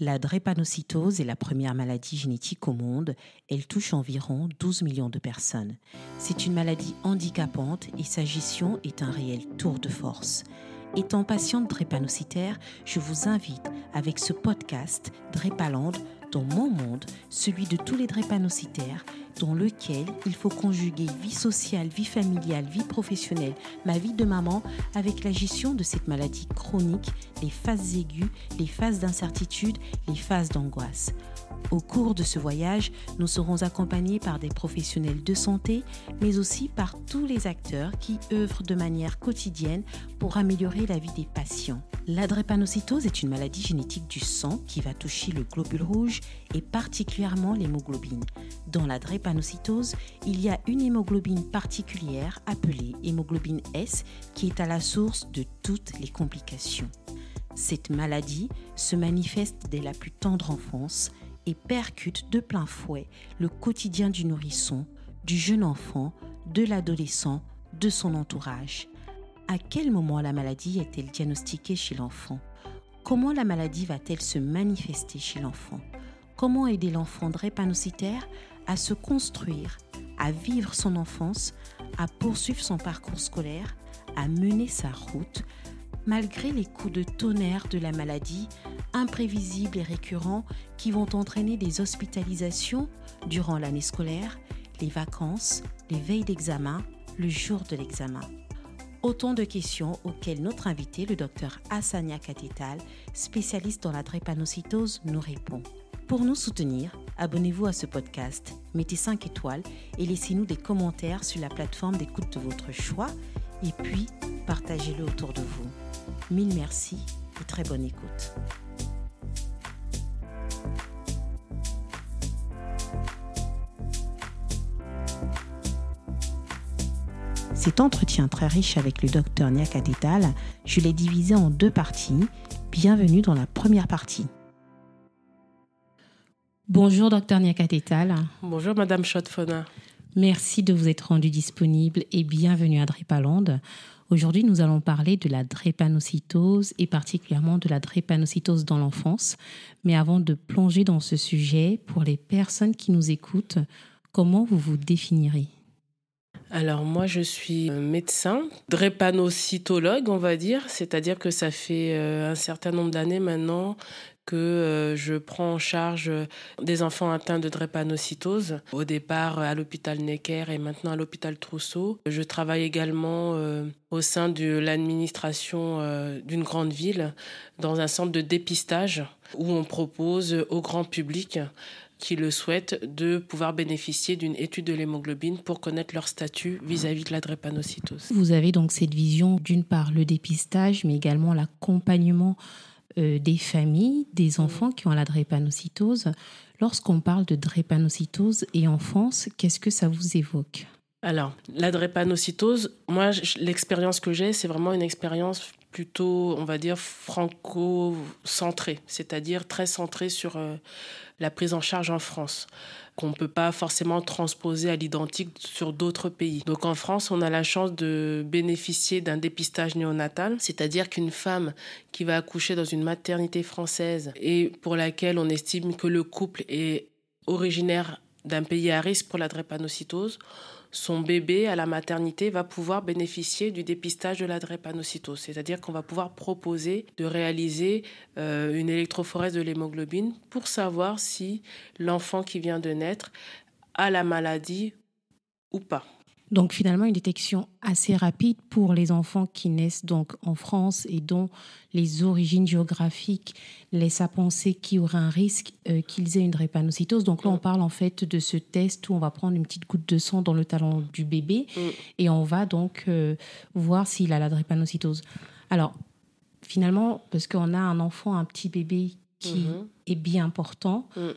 La drépanocytose est la première maladie génétique au monde. Elle touche environ 12 millions de personnes. C'est une maladie handicapante et sa gestion est un réel tour de force. Étant patiente drépanocytaire, je vous invite avec ce podcast Drépaland dans mon monde, celui de tous les drépanocytaires, dans lequel il faut conjuguer vie sociale, vie familiale, vie professionnelle, ma vie de maman, avec la gestion de cette maladie chronique, les phases aiguës, les phases d'incertitude, les phases d'angoisse. Au cours de ce voyage, nous serons accompagnés par des professionnels de santé, mais aussi par tous les acteurs qui œuvrent de manière quotidienne pour améliorer la vie des patients. La drépanocytose est une maladie génétique du sang qui va toucher le globule rouge et particulièrement l'hémoglobine. Dans la drépanocytose, il y a une hémoglobine particulière appelée hémoglobine S qui est à la source de toutes les complications. Cette maladie se manifeste dès la plus tendre enfance et percute de plein fouet le quotidien du nourrisson, du jeune enfant, de l'adolescent, de son entourage. À quel moment la maladie est-elle diagnostiquée chez l'enfant? Comment la maladie va-t-elle se manifester chez l'enfant? Comment aider l'enfant drépanocytaire à se construire, à vivre son enfance, à poursuivre son parcours scolaire, à mener sa route, malgré les coups de tonnerre de la maladie, imprévisibles et récurrents, qui vont entraîner des hospitalisations durant l'année scolaire, les vacances, les veilles d'examen, le jour de l'examen. Autant de questions auxquelles notre invité, le docteur Hassania Katetal, spécialiste dans la drépanocytose, nous répond. Pour nous soutenir, abonnez-vous à ce podcast, mettez 5 étoiles et laissez-nous des commentaires sur la plateforme d'écoute de votre choix et puis partagez-le autour de vous. Mille merci très bonne écoute. Cet entretien très riche avec le docteur Niakadetal, je l'ai divisé en deux parties. Bienvenue dans la première partie. Bonjour docteur Niakadetal. Bonjour madame Schotfona. Merci de vous être rendu disponible et bienvenue à Drépaland. Aujourd'hui, nous allons parler de la drépanocytose et particulièrement de la drépanocytose dans l'enfance. Mais avant de plonger dans ce sujet, pour les personnes qui nous écoutent, comment vous vous définirez? Alors moi je suis médecin, drépanocytologue on va dire, c'est-à-dire que ça fait euh, un certain nombre d'années maintenant que euh, je prends en charge des enfants atteints de drépanocytose, au départ à l'hôpital Necker et maintenant à l'hôpital Trousseau. Je travaille également euh, au sein de l'administration euh, d'une grande ville dans un centre de dépistage où on propose au grand public qui le souhaitent de pouvoir bénéficier d'une étude de l'hémoglobine pour connaître leur statut vis-à-vis de la drépanocytose. Vous avez donc cette vision d'une part le dépistage mais également l'accompagnement euh, des familles, des mm. enfants qui ont la drépanocytose. Lorsqu'on parle de drépanocytose et enfance, qu'est-ce que ça vous évoque? Alors, la drépanocytose, moi, l'expérience que j'ai, c'est vraiment une expérience plutôt, on va dire, franco-centrée, c'est-à-dire très centrée sur euh, la prise en charge en France qu'on ne peut pas forcément transposer à l'identique sur d'autres pays. Donc en France, on a la chance de bénéficier d'un dépistage néonatal, c'est-à-dire qu'une femme qui va accoucher dans une maternité française et pour laquelle on estime que le couple est originaire d'un pays à risque pour la drépanocytose, son bébé à la maternité va pouvoir bénéficier du dépistage de la drépanocytose. C'est-à-dire qu'on va pouvoir proposer de réaliser euh, une électrophorèse de l'hémoglobine pour savoir si l'enfant qui vient de naître a la maladie ou pas. Donc finalement, une détection assez rapide pour les enfants qui naissent donc en France et dont les origines géographiques laissent à penser qu'il y aurait un risque euh, qu'ils aient une drépanocytose. Donc là, on parle en fait de ce test où on va prendre une petite goutte de sang dans le talon du bébé mm. et on va donc euh, voir s'il a la drépanocytose. Alors finalement, parce qu'on a un enfant, un petit bébé qui mm-hmm. est bien important, mm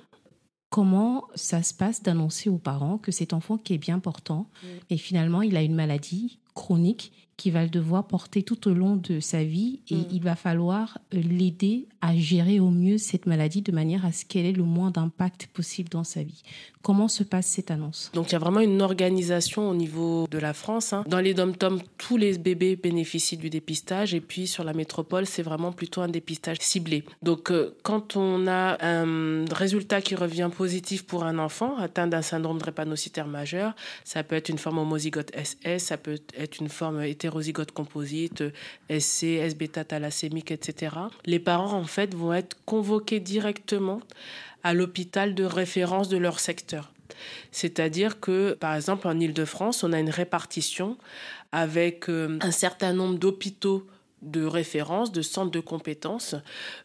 comment ça se passe d'annoncer aux parents que cet enfant qui est bien portant et finalement il a une maladie chronique qui va le devoir porter tout au long de sa vie et mm. il va falloir euh, l'aider à gérer au mieux cette maladie de manière à ce qu'elle ait le moins d'impact possible dans sa vie. Comment se passe cette annonce? Donc il y a vraiment une organisation au niveau de la France. Hein. Dans les dom-toms, tous les bébés bénéficient du dépistage et puis sur la métropole, c'est vraiment plutôt un dépistage ciblé. Donc euh, quand on a un résultat qui revient positif pour un enfant atteint d'un syndrome drépanocytaire majeur, ça peut être une forme homozygote SS, ça peut être une forme hétérozygote composite, SC, S-bêta thalassémique, etc. Les parents en fait vont être convoqués directement à l'hôpital de référence de leur secteur. C'est-à-dire que, par exemple, en Ile-de-France, on a une répartition avec euh, un certain nombre d'hôpitaux de référence, de centres de compétences,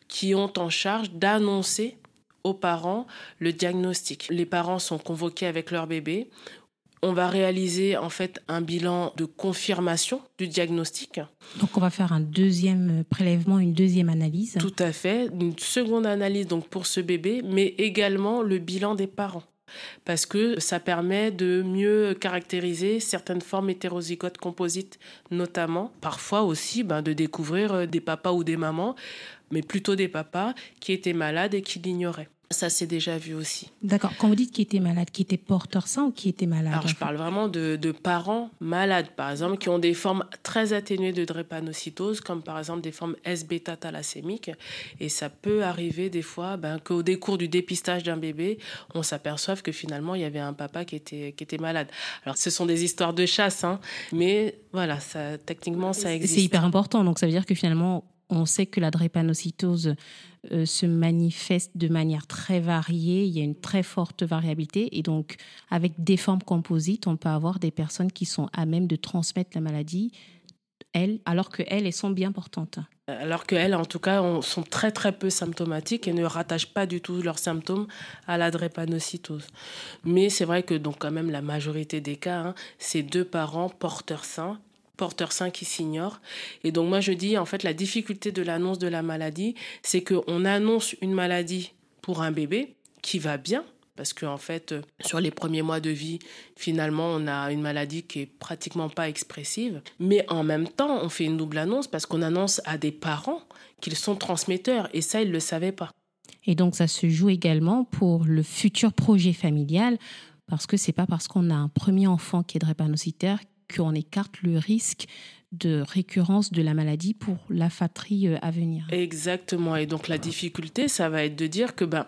qui ont en charge d'annoncer aux parents le diagnostic. Les parents sont convoqués avec leur bébé. On va réaliser en fait un bilan de confirmation du diagnostic. Donc on va faire un deuxième prélèvement, une deuxième analyse. Tout à fait, une seconde analyse donc pour ce bébé, mais également le bilan des parents parce que ça permet de mieux caractériser certaines formes hétérozygotes composites, notamment, parfois aussi ben, de découvrir euh, des papas ou des mamans, mais plutôt des papas qui étaient malades et qui l'ignoraient. Ça s'est déjà vu aussi. D'accord. Quand vous dites qui était malade, qui était porteur sain ou qui était malade Alors, je parle vraiment de, parents malades, par exemple, qui ont des formes très atténuées de drépanocytose, comme par exemple des formes S-bêta thalassémiques. Et ça peut arriver des fois ben, qu'au décours du dépistage d'un bébé, on s'aperçoive que finalement, il y avait un papa qui était, qui était malade. Alors, ce sont des histoires de chasse, hein, mais voilà, ça, techniquement, ça existe. C'est hyper important. Donc, ça veut dire que finalement, on sait que la drépanocytose euh, se manifeste de manière très variée, il y a une très forte variabilité et donc avec des formes composites, on peut avoir des personnes qui sont à même de transmettre la maladie, elles, alors qu'elles, elles sont bien portantes. Alors qu'elles, en tout cas, sont très très peu symptomatiques et ne rattachent pas du tout leurs symptômes à la drépanocytose. Mais c'est vrai que donc quand même la majorité des cas, hein, c'est deux parents porteurs sains porteurs sains qui s'ignorent. Et donc moi je dis, en fait, la difficulté de l'annonce de la maladie, c'est qu'on annonce une maladie pour un bébé qui va bien, parce qu'en en fait, sur les premiers mois de vie, finalement, on a une maladie qui est pratiquement pas expressive. Mais en même temps, on fait une double annonce parce qu'on annonce à des parents qu'ils sont transmetteurs, et ça, ils ne le savaient pas. Et donc, ça se joue également pour le futur projet familial, parce que c'est pas parce qu'on a un premier enfant qui est drépanocytaire qu'on écarte le risque de récurrence de la maladie pour la fatrie euh, à venir. Exactement. Et donc la difficulté, ça va être de dire que ben,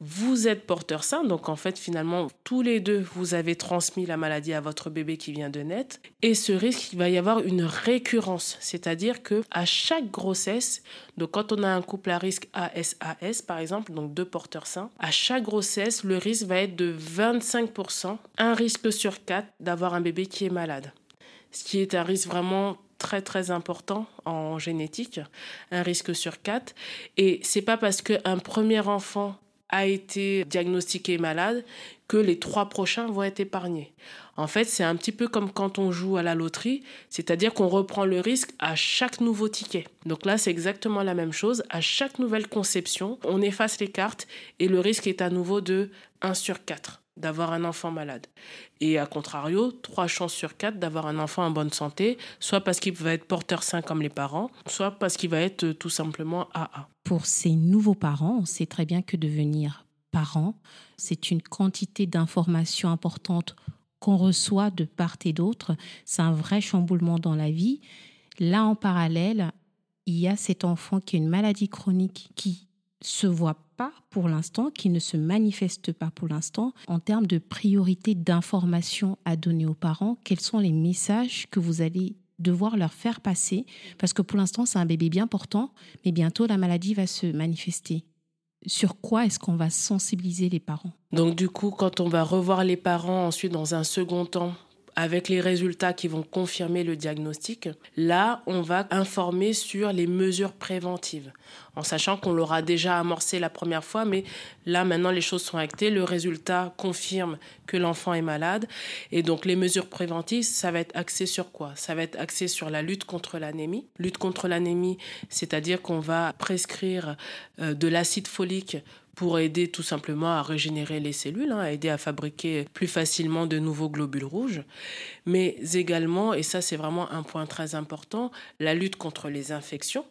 vous êtes porteur sain, donc en fait finalement tous les deux vous avez transmis la maladie à votre bébé qui vient de naître. Et ce risque il va y avoir une récurrence, c'est-à-dire que à chaque grossesse, donc quand on a un couple à risque ASAS par exemple, donc deux porteurs sains, à chaque grossesse le risque va être de 25%, un risque sur quatre d'avoir un bébé qui est malade. Ce qui est un risque vraiment très très important en génétique, un risque sur quatre. Et c'est pas parce qu'un premier enfant a été diagnostiqué malade que les trois prochains vont être épargnés. En fait, c'est un petit peu comme quand on joue à la loterie, c'est-à-dire qu'on reprend le risque à chaque nouveau ticket. Donc là, c'est exactement la même chose. À chaque nouvelle conception, on efface les cartes et le risque est à nouveau de 1 sur 4 d'avoir un enfant malade. Et à contrario, trois chances sur quatre d'avoir un enfant en bonne santé, soit parce qu'il va être porteur sain comme les parents, soit parce qu'il va être euh, tout simplement AA. Pour ces nouveaux parents, on sait très bien que devenir parent, c'est une quantité d'informations importantes qu'on reçoit de part et d'autre. C'est un vrai chamboulement dans la vie. Là, en parallèle, il y a cet enfant qui a une maladie chronique qui se voit pour l'instant, qui ne se manifeste pas pour l'instant, en termes de priorité d'information à donner aux parents, quels sont les messages que vous allez devoir leur faire passer? Parce que pour l'instant, c'est un bébé bien portant, mais bientôt la maladie va se manifester. Sur quoi est-ce qu'on va sensibiliser les parents? Donc du coup, quand on va revoir les parents ensuite dans un second temps avec les résultats qui vont confirmer le diagnostic, là, on va informer sur les mesures préventives, en sachant qu'on l'aura déjà amorcé la première fois, mais là, maintenant, les choses sont actées, le résultat confirme que l'enfant est malade, et donc les mesures préventives, ça va être axé sur quoi? Ça va être axé sur la lutte contre l'anémie. Lutte contre l'anémie, c'est-à-dire qu'on va prescrire euh, de l'acide folique pour aider tout simplement à régénérer les cellules, hein, à aider à fabriquer plus facilement de nouveaux globules rouges, mais également, et ça c'est vraiment un point très important, la lutte contre les infections.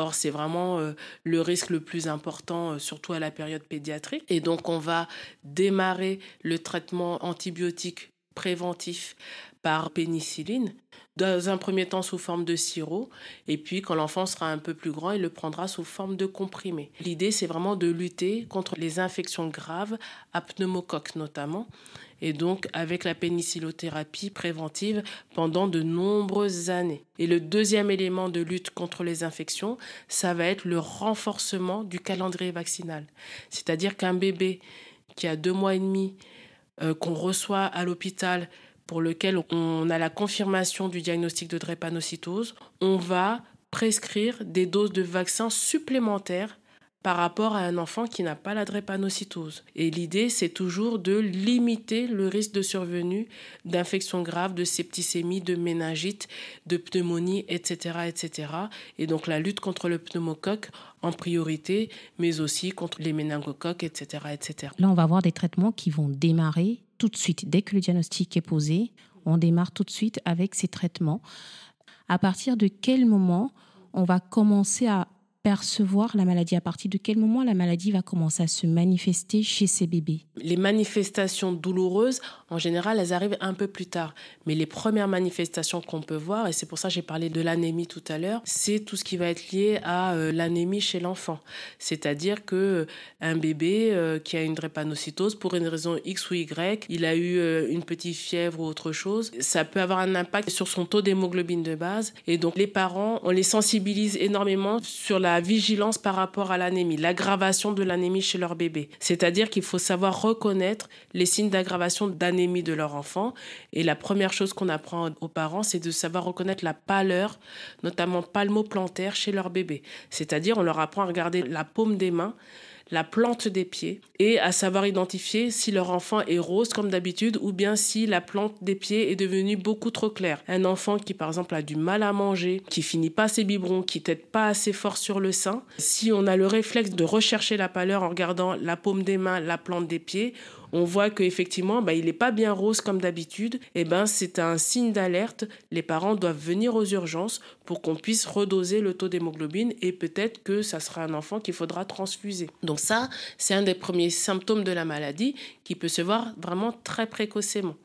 Or, c'est vraiment euh, le risque le plus important, euh, surtout à la période pédiatrique. Et donc, on va démarrer le traitement antibiotique préventif par pénicilline, dans un premier temps sous forme de sirop, et puis quand l'enfant sera un peu plus grand, il le prendra sous forme de comprimé. L'idée, c'est vraiment de lutter contre les infections graves, à pneumocoque notamment, et donc avec la pénicillothérapie préventive pendant de nombreuses années. Et le deuxième élément de lutte contre les infections, ça va être le renforcement du calendrier vaccinal. C'est-à-dire qu'un bébé qui a deux mois et demi, qu'on reçoit à l'hôpital, pour lequel on a la confirmation du diagnostic de drépanocytose, on va prescrire des doses de vaccins supplémentaires par rapport à un enfant qui n'a pas la drépanocytose. Et l'idée, c'est toujours de limiter le risque de survenue d'infections graves, de septicémie, de méningite, de pneumonie, etc., etc. Et donc la lutte contre le pneumocoque en priorité, mais aussi contre les méningocoques, etc., etc. Là, on va avoir des traitements qui vont démarrer tout de suite. Dès que le diagnostic est posé, on démarre tout de suite avec ces traitements. À partir de quel moment on va commencer à percevoir la maladie À partir de quel moment la maladie va commencer à se manifester chez ces bébés? Les manifestations douloureuses, en général, elles arrivent un peu plus tard. Mais les premières manifestations qu'on peut voir, et c'est pour ça que j'ai parlé de l'anémie tout à l'heure, c'est tout ce qui va être lié à euh, l'anémie chez l'enfant. C'est-à-dire que euh, un bébé euh, qui a une drépanocytose, pour une raison X ou Y, il a eu une petite fièvre ou autre chose, ça peut avoir un impact sur son taux d'hémoglobine de base. Et donc les parents, on les sensibilise énormément sur la la vigilance par rapport à l'anémie, l'aggravation de l'anémie chez leur bébé. C'est-à-dire qu'il faut savoir reconnaître les signes d'aggravation d'anémie de leur enfant. Et la première chose qu'on apprend aux parents, c'est de savoir reconnaître la pâleur, notamment palmoplantaire, chez leur bébé. C'est-à-dire, on leur apprend à regarder la paume des mains la plante des pieds et à savoir identifier si leur enfant est rose comme d'habitude ou bien si la plante des pieds est devenue beaucoup trop claire. Un enfant qui par exemple a du mal à manger, qui finit pas ses biberons, qui tête pas assez fort sur le sein, si on a le réflexe de rechercher la pâleur en regardant la paume des mains, la plante des pieds, on voit qu'effectivement, bah, il n'est pas bien rose comme d'habitude, et eh ben, c'est un signe d'alerte. Les parents doivent venir aux urgences pour qu'on puisse redoser le taux d'hémoglobine et peut-être que ça sera un enfant qu'il faudra transfuser. Donc ça, c'est un des premiers symptômes de la maladie qui peut se voir vraiment très précocement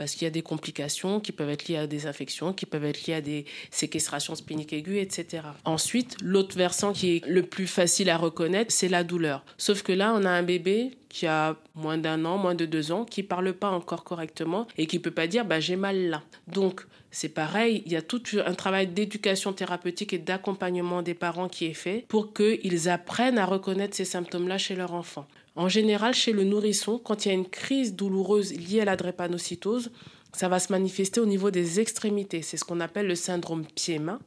parce qu'il y a des complications qui peuvent être liées à des infections, qui peuvent être liées à des séquestrations spéniques aiguës, etc. Ensuite, l'autre versant qui est le plus facile à reconnaître, c'est la douleur. Sauf que là, on a un bébé qui a moins d'un an, moins de deux ans, qui parle pas encore correctement et qui peut pas dire bah, j'ai mal là. Donc c'est pareil, il y a tout un travail d'éducation thérapeutique et d'accompagnement des parents qui est fait pour qu'ils apprennent à reconnaître ces symptômes-là chez leur enfant. En général, chez le nourrisson, quand il y a une crise douloureuse liée à la drépanocytose, ça va se manifester au niveau des extrémités. C'est ce qu'on appelle le syndrome pied-main.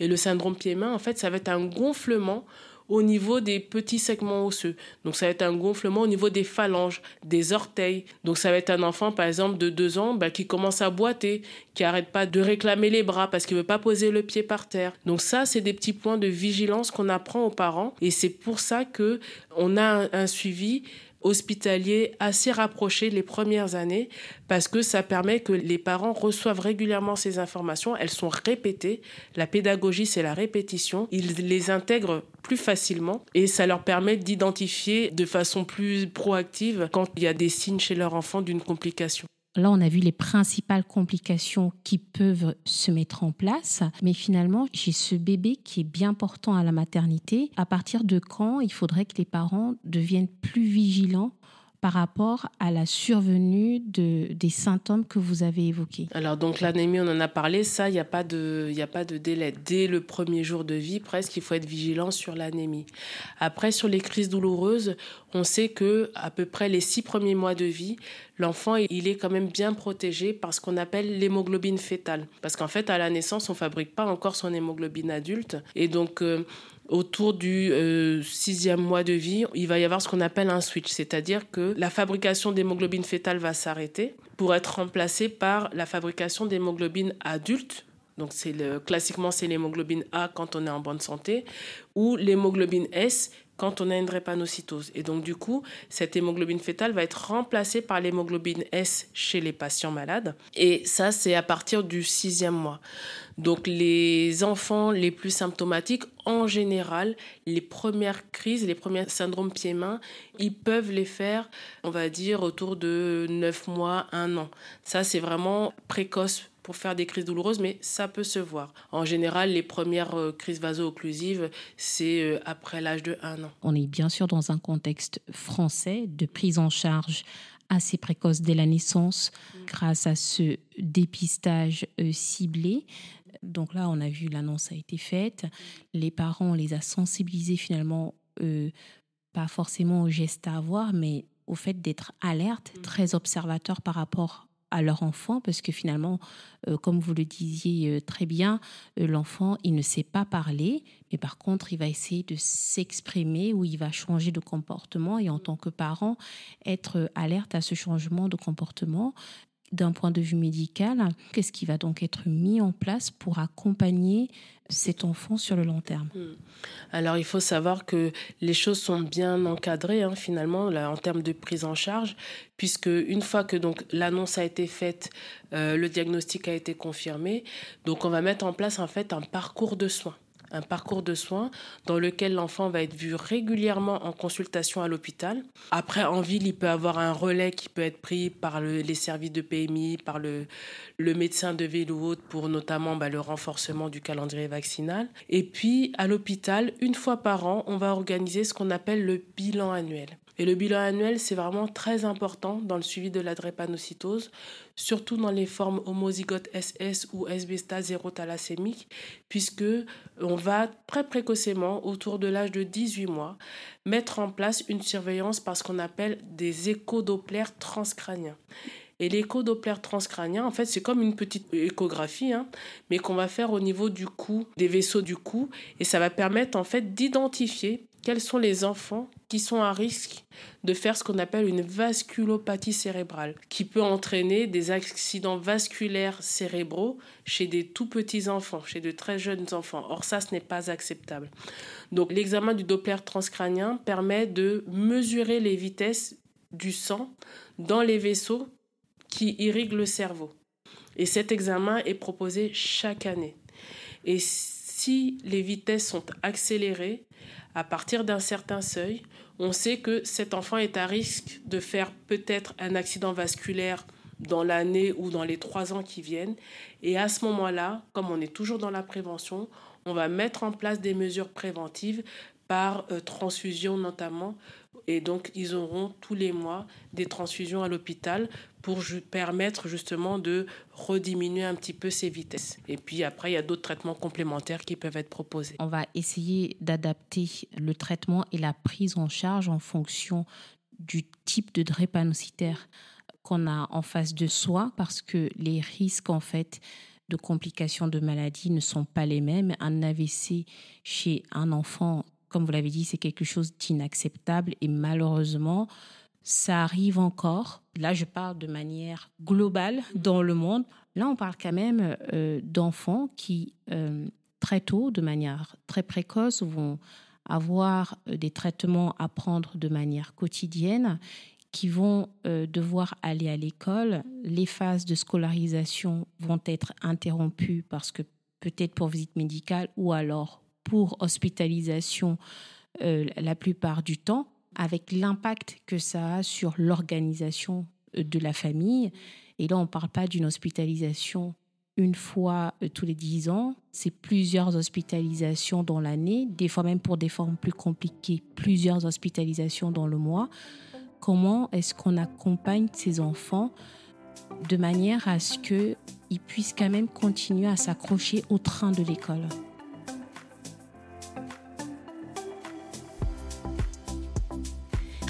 Et le syndrome pied-main, en fait, ça va être un gonflement au niveau des petits segments osseux. Donc ça va être un gonflement au niveau des phalanges, des orteils. Donc ça va être un enfant, par exemple, de deux ans bah, qui commence à boiter, qui arrête pas de réclamer les bras parce qu'il veut pas poser le pied par terre. Donc ça, c'est des petits points de vigilance qu'on apprend aux parents. Et c'est pour ça que on a un suivi hospitalier assez rapproché les premières années parce que ça permet que les parents reçoivent régulièrement ces informations. Elles sont répétées. La pédagogie, c'est la répétition. Ils les intègrent plus facilement et ça leur permet d'identifier de façon plus proactive quand il y a des signes chez leur enfant d'une complication. Là, on a vu les principales complications qui peuvent se mettre en place, mais finalement, j'ai ce bébé qui est bien portant à la maternité. À partir de quand il faudrait que les parents deviennent plus vigilants par rapport à la survenue de, des symptômes que vous avez évoqués Alors donc l'anémie, on en a parlé, ça, il n'y a, pas de, a pas de délai. Dès le premier jour de vie, presque, il faut être vigilant sur l'anémie. Après, sur les crises douloureuses, on sait que à peu près les six premiers mois de vie, l'enfant, il est quand même bien protégé par ce qu'on appelle l'hémoglobine fétale. Parce qu'en fait, à la naissance, on fabrique pas encore son hémoglobine adulte. Et donc, euh, autour du euh, sixième mois de vie, il va y avoir ce qu'on appelle un switch, c'est-à-dire que la fabrication d'hémoglobine fétale va s'arrêter pour être remplacée par la fabrication d'hémoglobine adulte Donc c'est classiquement c'est l'hémoglobine A quand on est en bonne santé ou l'hémoglobine S quand on a une drépanocytose. Et donc, du coup, cette hémoglobine fétale va être remplacée par l'hémoglobine S chez les patients malades. Et ça, c'est à partir du sixième mois. Donc, les enfants les plus symptomatiques, en général, les premières crises, les premiers syndromes pieds-mains, ils peuvent les faire, on va dire, autour de 9 mois, 1 an. Ça, c'est vraiment précoce pour faire des crises douloureuses, mais ça peut se voir. En général, les premières euh, crises vaso-occlusives, c'est euh, après l'âge de 1 an. On est bien sûr dans un contexte français de prise en charge assez précoce dès la naissance mm. grâce à ce dépistage euh, ciblé. Donc là, on a vu l'annonce a été faite. Les parents, on les a sensibilisés finalement, pas forcément au geste à avoir, mais au fait d'être alerte, mm. très observateur par rapport à leur enfant parce que finalement, euh, comme vous le disiez euh, très bien, euh, l'enfant, il ne sait pas parler, mais par contre, il va essayer de s'exprimer ou il va changer de comportement et en tant que parent, être alerte à ce changement de comportement d'un point de vue médical, qu'est-ce qui va donc être mis en place pour accompagner cet enfant sur le long terme? Hmm. Alors il faut savoir que les choses sont bien encadrées hein, finalement en termes de prise en charge, puisque une fois que donc l'annonce a été faite, euh, le diagnostic a été confirmé, donc on va mettre en place en fait un parcours de soins un parcours de soins dans lequel l'enfant va être vu régulièrement en consultation à l'hôpital. Après, en ville, il peut avoir un relais qui peut être pris par les services de PMI, par le, médecin de ville ou autre pour notamment bah, le renforcement du calendrier vaccinal. Et puis, à l'hôpital, une fois par an, on va organiser ce qu'on appelle le bilan annuel. Et le bilan annuel, c'est vraiment très important dans le suivi de la drépanocytose, surtout dans les formes homozygotes SS ou SBSTA zéro-thalassémique, puisque on va très précocement, autour de l'âge de 18 mois, mettre en place une surveillance par ce qu'on appelle des échodoppler transcrâniens. Et l'écho-doppler transcrânien, en fait, c'est comme une petite échographie, hein, mais qu'on va faire au niveau du cou, des vaisseaux du cou, et ça va permettre en fait d'identifier quels sont les enfants qui sont à risque de faire ce qu'on appelle une vasculopathie cérébrale, qui peut entraîner des accidents vasculaires cérébraux chez des tout petits enfants, chez de très jeunes enfants? Or, ça, ce n'est pas acceptable. Donc, l'examen du Doppler transcrânien permet de mesurer les vitesses du sang dans les vaisseaux qui irrigue le cerveau. Et cet examen est proposé chaque année. Et si les vitesses sont accélérées, à partir d'un certain seuil, on sait que cet enfant est à risque de faire peut-être un accident vasculaire dans l'année ou dans les trois ans qui viennent. Et à ce moment-là, comme on est toujours dans la prévention, on va mettre en place des mesures préventives par euh, transfusion notamment. Et donc, ils auront tous les mois des transfusions à l'hôpital pour permettre justement de rediminuer un petit peu ces vitesses. Et puis après, il y a d'autres traitements complémentaires qui peuvent être proposés. On va essayer d'adapter le traitement et la prise en charge en fonction du type de drépanocytaire qu'on a en face de soi parce que les risques en fait de complications de maladie ne sont pas les mêmes. Un AVC chez un enfant comme vous l'avez dit, c'est quelque chose d'inacceptable et malheureusement, ça arrive encore. Là, je parle de manière globale dans le monde. Là, on parle quand même euh, d'enfants qui, euh, très tôt, de manière très précoce, vont avoir euh, des traitements à prendre de manière quotidienne, qui vont devoir aller à l'école. Les phases de scolarisation vont être interrompues parce que peut-être pour visite médicale ou alors pour hospitalisation euh, la plupart du temps, avec l'impact que ça a sur l'organisation euh, de la famille. Et là, on ne parle pas d'une hospitalisation une fois euh, tous les dix ans, c'est plusieurs hospitalisations dans l'année, des fois même pour des formes plus compliquées, plusieurs hospitalisations dans le mois. Comment est-ce qu'on accompagne ces enfants de manière à ce qu'ils puissent quand même continuer à s'accrocher au train de l'école?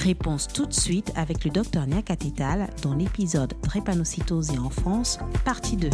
Réponse tout de suite avec le docteur Niakatétal dans l'épisode Drépanocytose et enfance, partie 2.